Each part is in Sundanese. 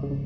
shit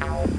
out.